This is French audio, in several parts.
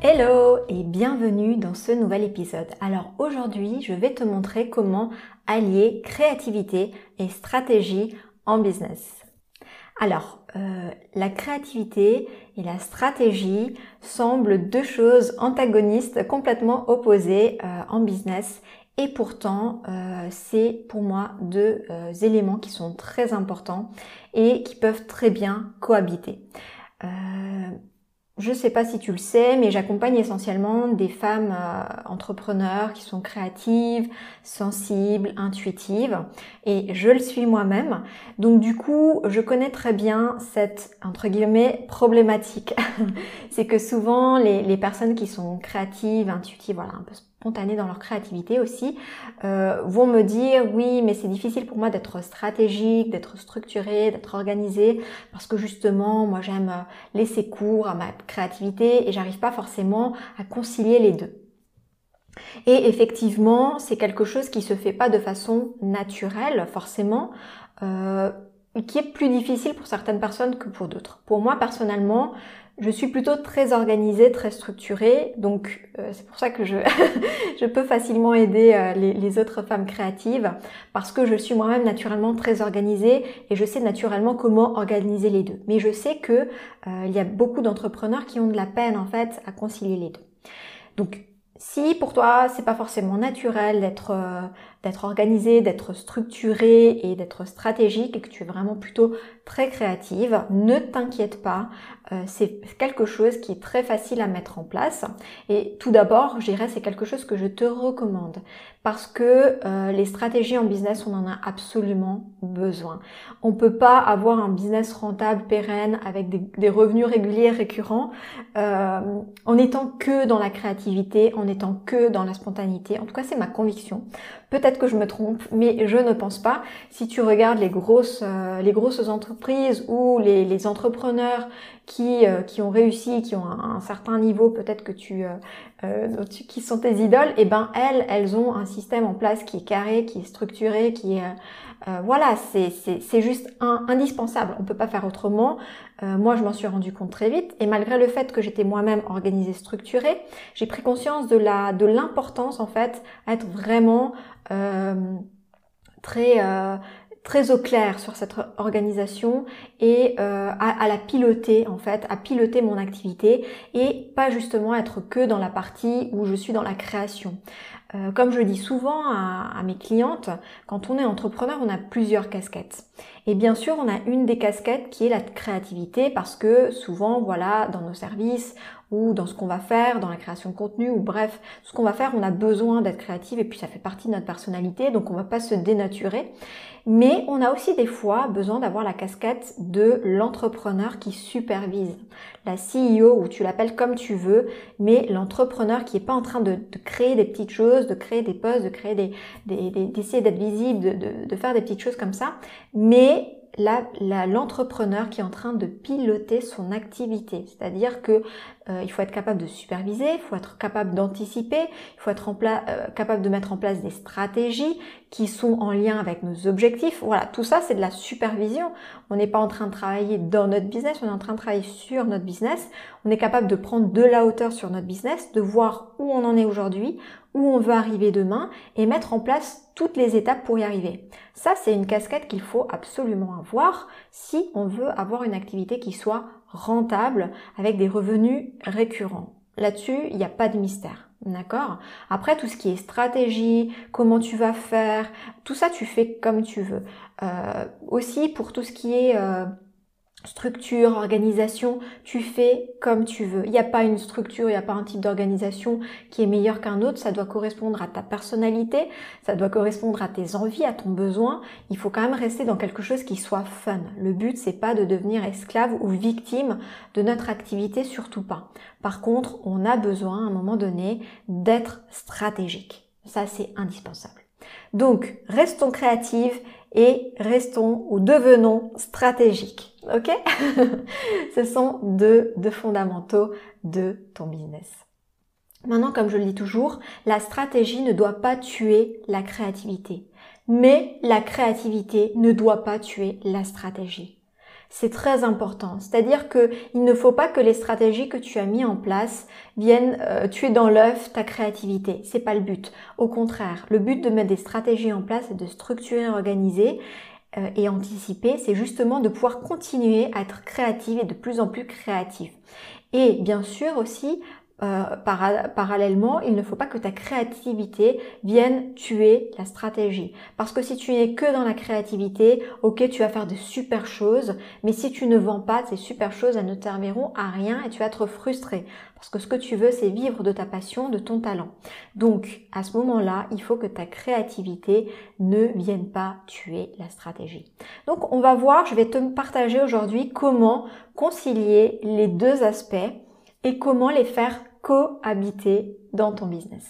Hello et bienvenue dans ce nouvel épisode. Alors aujourd'hui, je vais te montrer comment allier créativité et stratégie en business. Alors, euh, la créativité et la stratégie semblent deux choses antagonistes complètement opposées euh, en business et pourtant euh, c'est pour moi deux éléments qui sont très importants et qui peuvent très bien cohabiter. Je ne sais pas si tu le sais, mais j'accompagne essentiellement des femmes euh, entrepreneurs qui sont créatives, sensibles, intuitives, et je le suis moi-même. Donc du coup, je connais très bien cette entre guillemets problématique. C'est que souvent les, personnes qui sont créatives, intuitives, voilà, un peu spontanées dans leur créativité aussi, euh, vont me dire oui, mais c'est difficile pour moi d'être stratégique, d'être structuré, d'être organisé, parce que justement, moi j'aime laisser cours à ma créativité et j'arrive pas forcément à concilier les deux. Et effectivement, c'est quelque chose qui se fait pas de façon naturelle, forcément. Euh, qui est plus difficile pour certaines personnes que pour d'autres. Pour moi personnellement, je suis plutôt très organisée, très structurée, donc euh, c'est pour ça que je, je peux facilement aider euh, les, autres femmes créatives, parce que je suis moi-même naturellement très organisée et je sais naturellement comment organiser les deux. Mais je sais que euh, il y a beaucoup d'entrepreneurs qui ont de la peine en fait à concilier les deux. Donc si pour toi c'est pas forcément naturel d'être d'être organisé, d'être structuré et d'être stratégique et que tu es vraiment plutôt très créative, ne t'inquiète pas, euh, c'est quelque chose qui est très facile à mettre en place. Et tout d'abord, je dirais, c'est quelque chose que je te recommande parce que euh, les stratégies en business, on en a absolument besoin. On peut pas avoir un business rentable, pérenne, avec des, revenus réguliers, récurrents, euh, en étant que dans la créativité, en étant que dans la spontanéité. En tout cas, c'est ma conviction. Peut-être que je me trompe, mais je ne pense pas. Si tu regardes les grosses, les grosses entreprises ou les, les entrepreneurs qui, euh, qui ont réussi, qui ont un, certain niveau, peut-être que tu, euh, euh qui sont tes idoles, et eh ben elles, elles ont un système en place qui est carré, qui est structuré, qui est euh, voilà, c'est juste indispensable. On peut pas faire autrement. moi, je m'en suis rendu compte très vite, et malgré le fait que j'étais moi-même organisée, structurée, j'ai pris conscience de la de l'importance en fait à être vraiment très très au clair sur cette organisation et euh, à, la piloter en fait, à piloter mon activité et pas justement être que dans la partie où je suis dans la création. Euh, comme je dis souvent à, mes clientes, quand on est entrepreneur, on a plusieurs casquettes. Et bien sûr, on a une des casquettes qui est la créativité parce que souvent, voilà, dans nos services ou dans ce qu'on va faire, dans la création de contenu ou bref, ce qu'on va faire, on a besoin d'être créative et puis ça fait partie de notre personnalité, donc on va pas se dénaturer. Mais on a aussi des fois besoin d'avoir la casquette de l'entrepreneur qui supervise, la CEO ou tu l'appelles comme tu veux, mais l'entrepreneur qui est pas en train de, créer des petites choses, de créer des posts, de créer des, d'essayer d'être visible, de, de faire des petites choses comme ça, mais l'entrepreneur qui est en train de piloter son activité. C'est-à-dire que euh, il faut être capable de superviser, il faut être capable d'anticiper, il faut être en euh, capable de mettre en place des stratégies qui sont en lien avec nos objectifs. Voilà, tout ça c'est de la supervision. On n'est pas en train de travailler dans notre business, on est en train de travailler sur notre business. On est capable de prendre de la hauteur sur notre business, de voir où on en est aujourd'hui, où on veut arriver demain et mettre en place toutes les étapes pour y arriver. Ça, c'est une casquette qu'il faut absolument avoir si on veut avoir une activité qui soit rentable avec des revenus récurrents. Là-dessus, il n'y a pas de mystère. D'accord? Après, tout ce qui est stratégie, comment tu vas faire, tout ça, tu fais comme tu veux. Euh, aussi, pour tout ce qui est... Euh, structure, organisation, tu fais comme tu veux. Il n'y a pas une structure, il n'y a pas un type d'organisation qui est meilleur qu'un autre, ça doit correspondre à ta personnalité, ça doit correspondre à tes envies, à ton besoin. Il faut quand même rester dans quelque chose qui soit fun. Le but c'est pas de devenir esclave ou victime de notre activité, surtout pas. Par contre, on a besoin à un moment donné d'être stratégique. Ça c'est indispensable. Donc, restons créatives et restons ou devenons stratégiques. Ok? Ce sont deux, deux fondamentaux de ton business. Maintenant, comme je le dis toujours, la stratégie ne doit pas tuer la créativité. Mais la créativité ne doit pas tuer la stratégie. C'est très important. C'est-à-dire que il ne faut pas que les stratégies que tu as mis en place viennent euh, tuer dans l'œuf ta créativité. C'est pas le but. Au contraire, le but de mettre des stratégies en place et de structurer, organiser euh, et anticiper, c'est justement de pouvoir continuer à être créative et de plus en plus créative. Et bien sûr aussi euh, parallèlement, il ne faut pas que ta créativité vienne tuer la stratégie. Parce que si tu n'es que dans la créativité, ok, tu vas faire de super choses, mais si tu ne vends pas ces super choses, elles ne serviront à rien et tu vas être frustré. Parce que ce que tu veux, c'est vivre de ta passion, de ton talent. Donc, à ce moment-là, il faut que ta créativité ne vienne pas tuer la stratégie. Donc, on va voir, je vais te partager aujourd'hui comment concilier les deux aspects et comment les faire cohabiter dans ton business.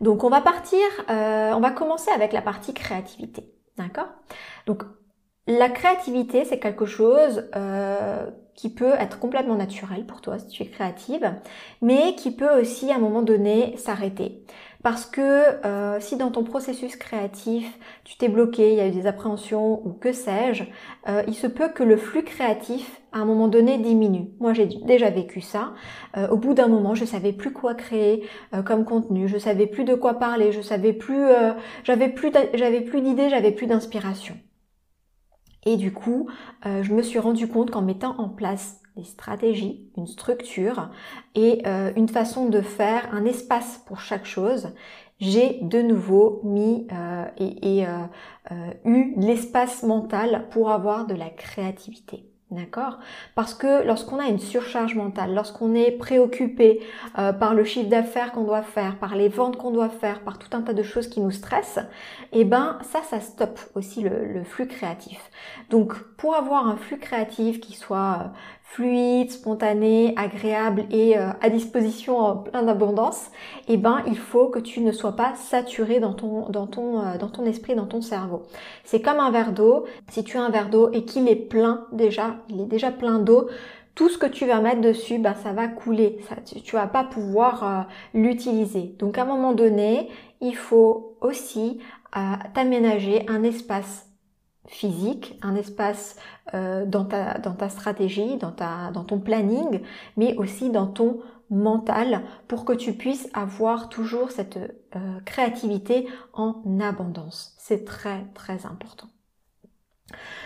Donc on va partir, euh, on va commencer avec la partie créativité. D'accord? Donc la créativité, c'est quelque chose euh, qui peut être complètement naturel pour toi si tu es créative, mais qui peut aussi à un moment donné s'arrêter. Parce que euh, si dans ton processus créatif, tu t'es bloqué, il y a eu des appréhensions ou que sais-je, euh, il se peut que le flux créatif, à un moment donné, diminue. Moi, j'ai déjà vécu ça. Euh, au bout d'un moment, je savais plus quoi créer comme contenu, je savais plus de quoi parler, je savais plus, j'avais plus, j'avais plus d'idées, j'avais plus d'inspiration. Et du coup, je me suis rendu compte qu'en mettant en place des stratégies, une structure et euh, une façon de faire, un espace pour chaque chose, j'ai de nouveau mis euh, et, euh, eu l'espace mental pour avoir de la créativité. D'accord? Parce que lorsqu'on a une surcharge mentale, lorsqu'on est préoccupé par le chiffre d'affaires qu'on doit faire, par les ventes qu'on doit faire, par tout un tas de choses qui nous stressent, eh ben ça, ça stoppe aussi le, le flux créatif. Donc pour avoir un flux créatif qui soit fluide, spontané, agréable et euh, à disposition en plein d'abondance, eh ben il faut que tu ne sois pas saturé dans ton dans ton euh, dans ton esprit, dans ton cerveau. C'est comme un verre d'eau. Si tu as un verre d'eau et qu'il est plein déjà, il est déjà plein d'eau, tout ce que tu vas mettre dessus, bah, ça va couler. Tu, vas pas pouvoir euh, l'utiliser. Donc à un moment donné, il faut aussi t'aménager un espace physique, un espace euh, dans, ta, dans ta stratégie, dans, ta, dans ton planning, mais aussi dans ton mental pour que tu puisses avoir toujours cette euh, créativité en abondance. C'est très très important.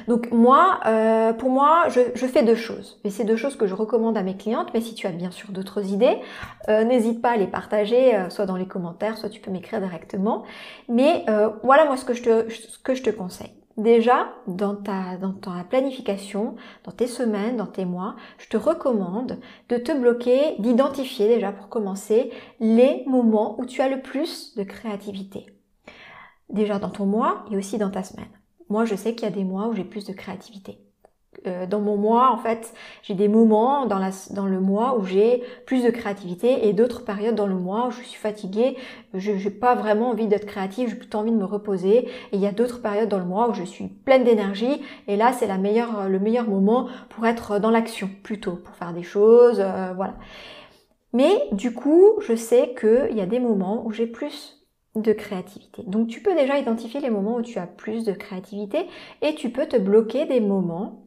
Donc moi, euh, pour moi, je, je, fais deux choses. Et c'est deux choses que je recommande à mes clientes. Mais si tu as bien sûr d'autres idées, n'hésite pas à les partager, soit dans les commentaires, soit tu peux m'écrire directement. Mais voilà moi ce que je te, ce que je te conseille. Déjà, dans ta, dans ta planification, dans tes semaines, dans tes mois, je te recommande de te bloquer, d'identifier déjà pour commencer les moments où tu as le plus de créativité. Déjà dans ton mois et aussi dans ta semaine. Moi, je sais qu'il y a des mois où j'ai plus de créativité. Euh, dans mon mois, en fait, j'ai des moments dans, la, dans le mois où j'ai plus de créativité et d'autres périodes dans le mois où je suis fatiguée, je n'ai pas vraiment envie d'être créative, j'ai plutôt envie de me reposer. Et il y a d'autres périodes dans le mois où je suis pleine d'énergie et là, c'est le meilleur moment pour être dans l'action plutôt, pour faire des choses, euh, voilà. Mais du coup, je sais qu'il y a des moments où j'ai plus de créativité. Donc tu peux déjà identifier les moments où tu as plus de créativité et tu peux te bloquer des moments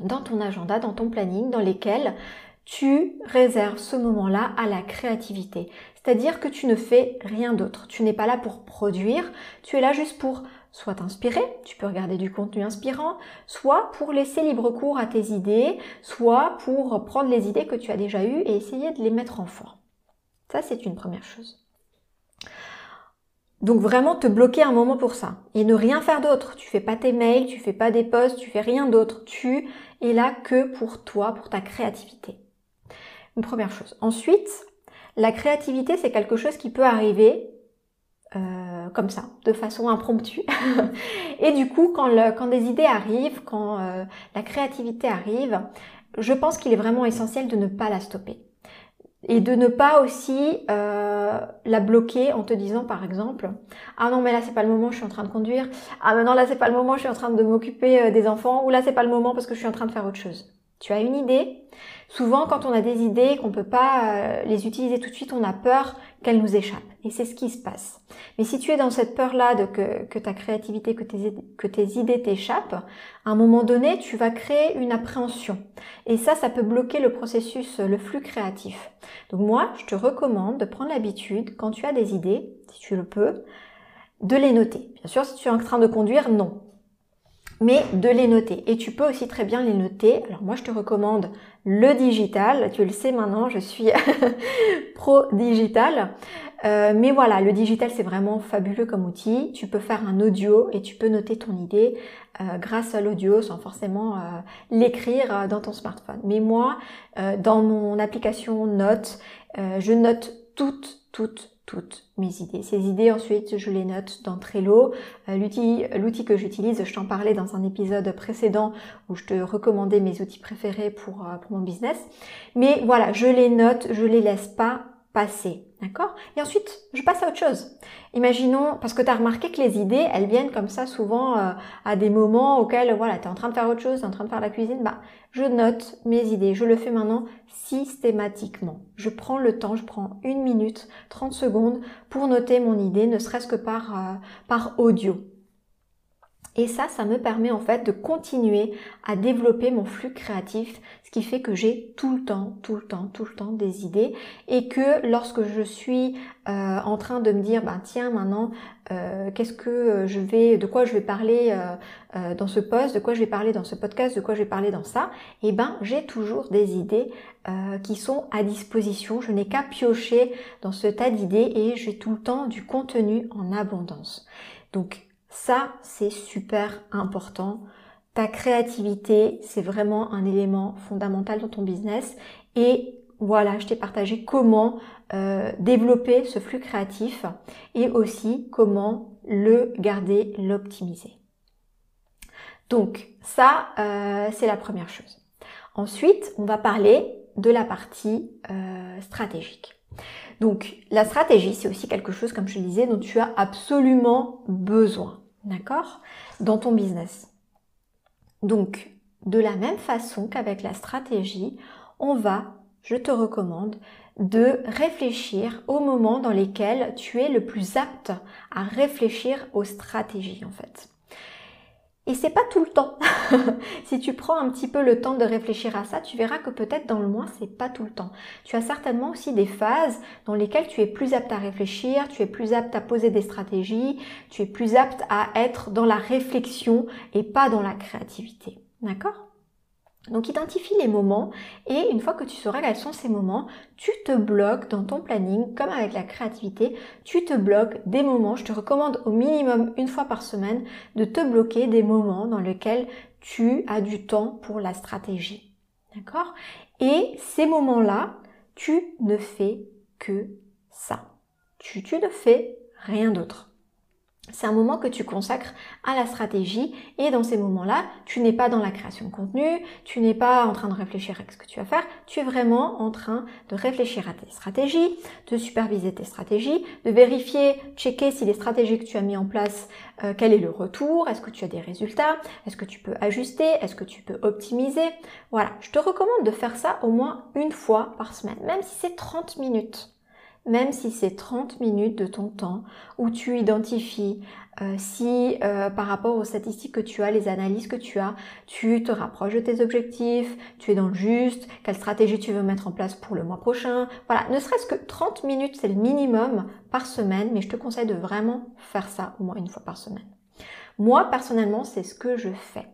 dans ton agenda, dans ton planning, dans lesquels tu réserves ce moment-là à la créativité. C'est-à-dire que tu ne fais rien d'autre. Tu n'es pas là pour produire, tu es là juste pour soit t'inspirer, tu peux regarder du contenu inspirant, soit pour laisser libre cours à tes idées, soit pour prendre les idées que tu as déjà eues et essayer de les mettre en forme. Ça, c'est une première chose. Donc vraiment te bloquer un moment pour ça et ne rien faire d'autre. Tu fais pas tes mails, tu fais pas des posts, tu fais rien d'autre. Tu es là que pour toi, pour ta créativité. Une première chose. Ensuite, la créativité, c'est quelque chose qui peut arriver euh, comme ça, de façon impromptue. et du coup, quand, des idées arrivent, quand euh, la créativité arrive, je pense qu'il est vraiment essentiel de ne pas la stopper. Et de ne pas aussi euh, la bloquer en te disant par exemple ah non mais là c'est pas le moment je suis en train de conduire. Ah non là c'est pas le moment je suis en train de m'occuper des enfants. Ou là c'est pas le moment parce que je suis en train de faire autre chose. Tu as une idée? Souvent, quand on a des idées qu'on peut pas euh, les utiliser tout de suite, on a peur qu'elles nous échappent. Et c'est ce qui se passe. Mais si tu es dans cette peur-là de que, ta créativité, que tes, que tes idées t'échappent, à un moment donné, tu vas créer une appréhension. Et ça, ça peut bloquer le processus, le flux créatif. Donc moi, je te recommande de prendre l'habitude, quand tu as des idées, si tu le peux, de les noter. Bien sûr, si tu es en train de conduire, non mais de les noter. Et tu peux aussi très bien les noter. Alors moi, je te recommande le digital. Tu le sais maintenant, je suis pro digital. Euh, mais voilà, le digital, c'est vraiment fabuleux comme outil. Tu peux faire un audio et tu peux noter ton idée euh, grâce à l'audio sans forcément euh, l'écrire dans ton smartphone. Mais moi, dans mon application Note, je note toutes, toutes, toutes mes idées. Ces idées, ensuite, je les note dans Trello. Euh, l'outil, que j'utilise, je t'en parlais dans un épisode précédent où je te recommandais mes outils préférés pour, euh, pour mon business. Mais voilà, je les note, je les laisse pas passer. D'accord? Et ensuite, je passe à autre chose. Imaginons, parce que tu as remarqué que les idées, elles viennent comme ça souvent euh, à des moments auxquels, voilà, tu es en train de faire autre chose, tu es en train de faire la cuisine, bah, je note mes idées. Je le fais maintenant systématiquement. Je prends le temps, je prends une minute, 30 secondes pour noter mon idée, ne serait-ce que par, euh, par audio. Et ça, ça me permet en fait de continuer à développer mon flux créatif, ce qui fait que j'ai tout le temps, tout le temps, tout le temps des idées et que lorsque je suis euh, en train de me dire, bah tiens, maintenant, euh, qu'est-ce que je vais, de quoi je vais parler euh, dans ce post, de quoi je vais parler dans ce podcast, de quoi je vais parler dans ça, eh ben j'ai toujours des idées qui sont à disposition. Je n'ai qu'à piocher dans ce tas d'idées et j'ai tout le temps du contenu en abondance. Donc ça, c'est super important. Ta créativité, c'est vraiment un élément fondamental dans ton business. Et voilà, je t'ai partagé comment euh, développer ce flux créatif et aussi comment le garder, l'optimiser. Donc ça, euh, c'est la première chose. Ensuite, on va parler de la partie euh, stratégique. Donc la stratégie, c'est aussi quelque chose, comme je le disais, dont tu as absolument besoin. D'accord? Dans ton business. Donc, de la même façon qu'avec la stratégie, on va, je te recommande, de réfléchir aux moments dans lesquels tu es le plus apte à réfléchir aux stratégies en fait. Et c'est pas tout le temps. si tu prends un petit peu le temps de réfléchir à ça, tu verras que peut-être dans le mois, c'est pas tout le temps. Tu as certainement aussi des phases dans lesquelles tu es plus apte à réfléchir, tu es plus apte à poser des stratégies, tu es plus apte à être dans la réflexion et pas dans la créativité. D'accord? Donc identifie les moments et une fois que tu sauras quels sont ces moments, tu te bloques dans ton planning comme avec la créativité, tu te bloques des moments. Je te recommande au minimum une fois par semaine de te bloquer des moments dans lesquels tu as du temps pour la stratégie. D'accord? Et ces moments-là, tu ne fais que ça. Tu, tu ne fais rien d'autre. C'est un moment que tu consacres à la stratégie et dans ces moments-là, tu n'es pas dans la création de contenu, tu n'es pas en train de réfléchir à ce que tu vas faire, tu es vraiment en train de réfléchir à tes stratégies, de superviser tes stratégies, de vérifier, checker si les stratégies que tu as mis en place, euh, quel est le retour, est-ce que tu as des résultats, est-ce que tu peux ajuster, est-ce que tu peux optimiser. Voilà, je te recommande de faire ça au moins une fois par semaine, même si c'est 30 minutes même si c'est 30 minutes de ton temps où tu identifies euh, si euh, par rapport aux statistiques que tu as, les analyses que tu as, tu te rapproches de tes objectifs, tu es dans le juste, quelle stratégie tu veux mettre en place pour le mois prochain. Voilà, ne serait-ce que 30 minutes, c'est le minimum par semaine, mais je te conseille de vraiment faire ça au moins une fois par semaine. Moi, personnellement, c'est ce que je fais.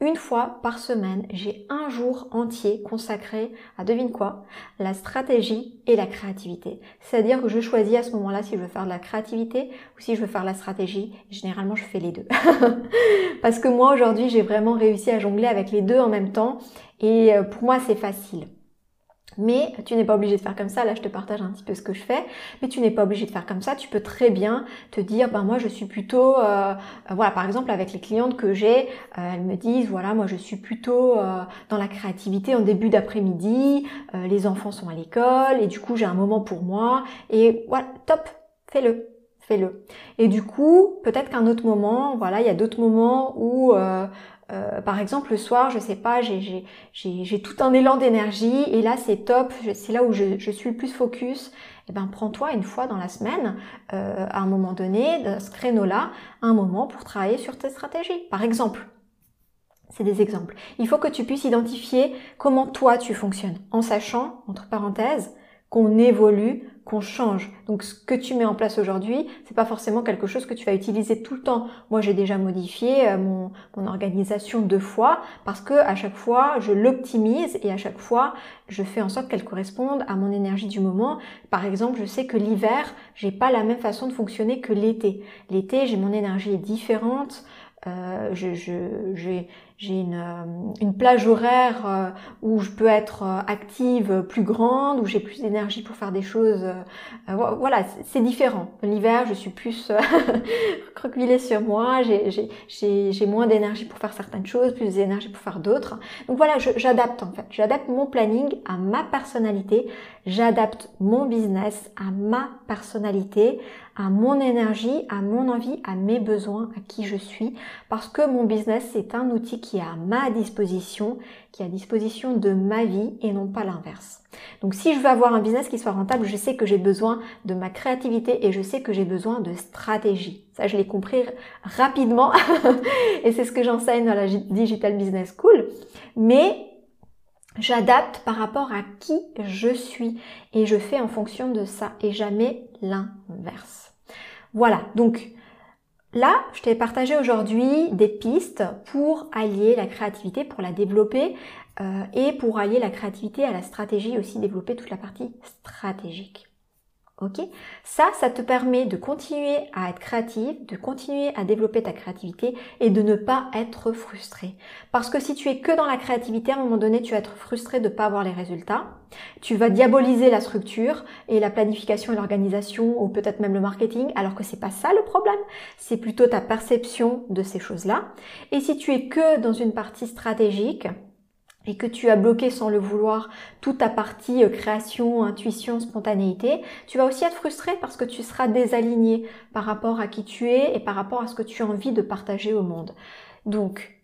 Une fois par semaine, j'ai un jour entier consacré à devine quoi La stratégie et la créativité. C'est-à-dire que je choisis à ce moment-là si je veux faire de la créativité ou si je veux faire la stratégie. Généralement, je fais les deux. Parce que moi, aujourd'hui, j'ai vraiment réussi à jongler avec les deux en même temps. Et euh, pour moi, c'est facile. Mais tu n'es pas obligé de faire comme ça. Là, je te partage un petit peu ce que je fais. Mais tu n'es pas obligé de faire comme ça. Tu peux très bien te dire, ben moi, je suis plutôt, euh, euh, voilà, par exemple, avec les clientes que j'ai, euh, elles me disent, voilà, moi, je suis plutôt dans la créativité en début d'après-midi. les enfants sont à l'école et du coup, j'ai un moment pour moi. Et voilà, top, fais-le fais-le. Et du coup, peut-être qu'un autre moment, voilà, il y a d'autres moments où euh, par exemple, le soir, je sais pas, j'ai tout un élan d'énergie et là c'est top, c'est là où je, suis le plus focus. Eh ben, prends-toi une fois dans la semaine, euh, à un moment donné, de ce créneau-là, un moment pour travailler sur tes stratégies. Par exemple, c'est des exemples. Il faut que tu puisses identifier comment toi tu fonctionnes, en sachant, entre parenthèses, qu'on évolue, qu'on change. Donc ce que tu mets en place aujourd'hui, c'est pas forcément quelque chose que tu vas utiliser tout le temps. Moi, j'ai déjà modifié euh, mon, organisation deux fois parce que à chaque fois, je l'optimise et à chaque fois, je fais en sorte qu'elle corresponde à mon énergie du moment. Par exemple, je sais que l'hiver, j'ai pas la même façon de fonctionner que l'été. L'été, j'ai mon énergie différente. Euh, j'ai une, euh, une, plage horaire euh, où je peux être active plus grande, où j'ai plus d'énergie pour faire des choses. voilà, c'est différent. L'hiver, je suis plus recroquevillée sur moi, j'ai moins d'énergie pour faire certaines choses, plus d'énergie pour faire d'autres. Donc voilà, j'adapte en fait. J'adapte mon planning à ma personnalité, j'adapte mon business à ma personnalité, à mon énergie, à mon envie, à mes besoins, à qui je suis, parce que mon business, c'est un outil qui est à ma disposition, qui est à disposition de ma vie et non pas l'inverse. Donc si je veux avoir un business qui soit rentable, je sais que j'ai besoin de ma créativité et je sais que j'ai besoin de stratégie. Ça, je l'ai compris rapidement et c'est ce que j'enseigne dans la Digital Business School. Mais J'adapte par rapport à qui je suis et je fais en fonction de ça et jamais l'inverse. Voilà, donc là, je t'ai partagé aujourd'hui des pistes pour allier la créativité, pour la développer euh, et pour allier la créativité à la stratégie, aussi développer toute la partie stratégique. Ok Ça, ça te permet de continuer à être créative, de continuer à développer ta créativité et de ne pas être frustré. Parce que si tu es que dans la créativité, à un moment donné, tu vas être frustré de ne pas avoir les résultats. Tu vas diaboliser la structure et la planification et l'organisation ou peut-être même le marketing, alors que c'est pas ça le problème. C'est plutôt ta perception de ces choses-là. Et si tu es que dans une partie stratégique, et que tu as bloqué sans le vouloir toute ta partie euh, création, intuition, spontanéité, tu vas aussi être frustré parce que tu seras désaligné par rapport à qui tu es et par rapport à ce que tu as envie de partager au monde. Donc,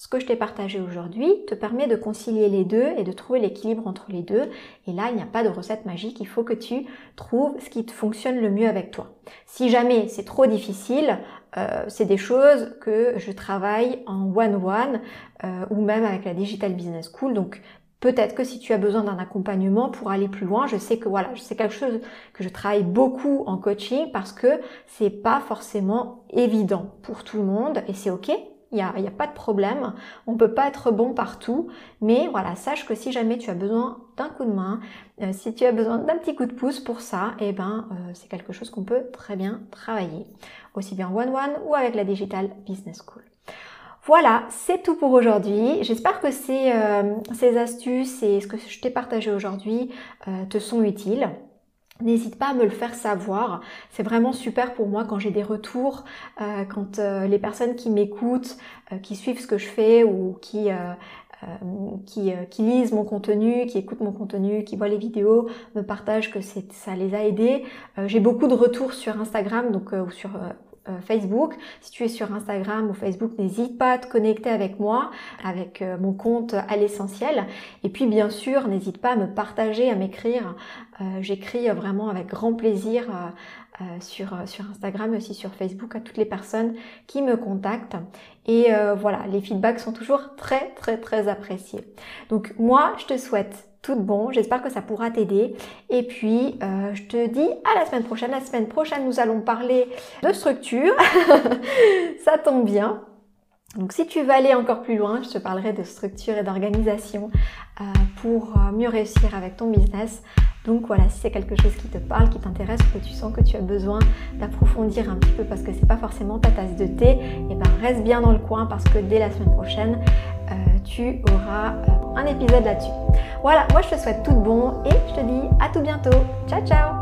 ce que je t'ai partagé aujourd'hui te permet de concilier les deux et de trouver l'équilibre entre les deux. Et là, il n'y a pas de recette magique, il faut que tu trouves ce qui te fonctionne le mieux avec toi. Si jamais c'est trop difficile, euh, c'est des choses que je travaille en one-one euh, ou même avec la Digital Business School. Donc peut-être que si tu as besoin d'un accompagnement pour aller plus loin, je sais que voilà, c'est quelque chose que je travaille beaucoup en coaching parce que c'est pas forcément évident pour tout le monde et c'est ok. Il n'y a, pas de problème, on peut pas être bon partout, mais voilà, sache que si jamais tu as besoin d'un coup de main, euh, si tu as besoin d'un petit coup de pouce pour ça, eh ben euh, c'est quelque chose qu'on peut très bien travailler, aussi bien one-one ou avec la Digital Business School. Voilà, c'est tout pour aujourd'hui. J'espère que ces, euh, ces, astuces et ce que je t'ai partagé aujourd'hui te sont utiles. N'hésite pas à me le faire savoir. C'est vraiment super pour moi quand j'ai des retours, euh, quand euh, les personnes qui m'écoutent, euh, qui suivent ce que je fais ou qui, qui, qui, lisent mon contenu, qui écoutent mon contenu, qui voient les vidéos, me partagent que ça les a aidés. j'ai beaucoup de retours sur Instagram donc, ou sur euh, Facebook. Si tu es sur Instagram ou Facebook, n'hésite pas à te connecter avec moi, avec euh, mon compte à l'essentiel. Et puis bien sûr, n'hésite pas à me partager, à m'écrire. Euh, j'écris vraiment avec grand plaisir sur, sur Instagram et aussi sur Facebook à toutes les personnes qui me contactent. Et voilà, les feedbacks sont toujours très très très appréciés. Donc moi, je te souhaite tout bon. J'espère que ça pourra t'aider. Et puis, euh, je te dis à la semaine prochaine. La semaine prochaine, nous allons parler de structure. ça tombe bien. Donc si tu veux aller encore plus loin, je te parlerai de structure et d'organisation euh, pour euh, mieux réussir avec ton business. Donc voilà, si c'est quelque chose qui te parle, qui t'intéresse, que tu sens que tu as besoin d'approfondir un petit peu parce que c'est pas forcément ta tasse de thé, et eh ben reste bien dans le coin parce que dès la semaine prochaine, tu auras un épisode là-dessus. Voilà, moi je te souhaite tout de bon et je te dis à tout bientôt. Ciao ciao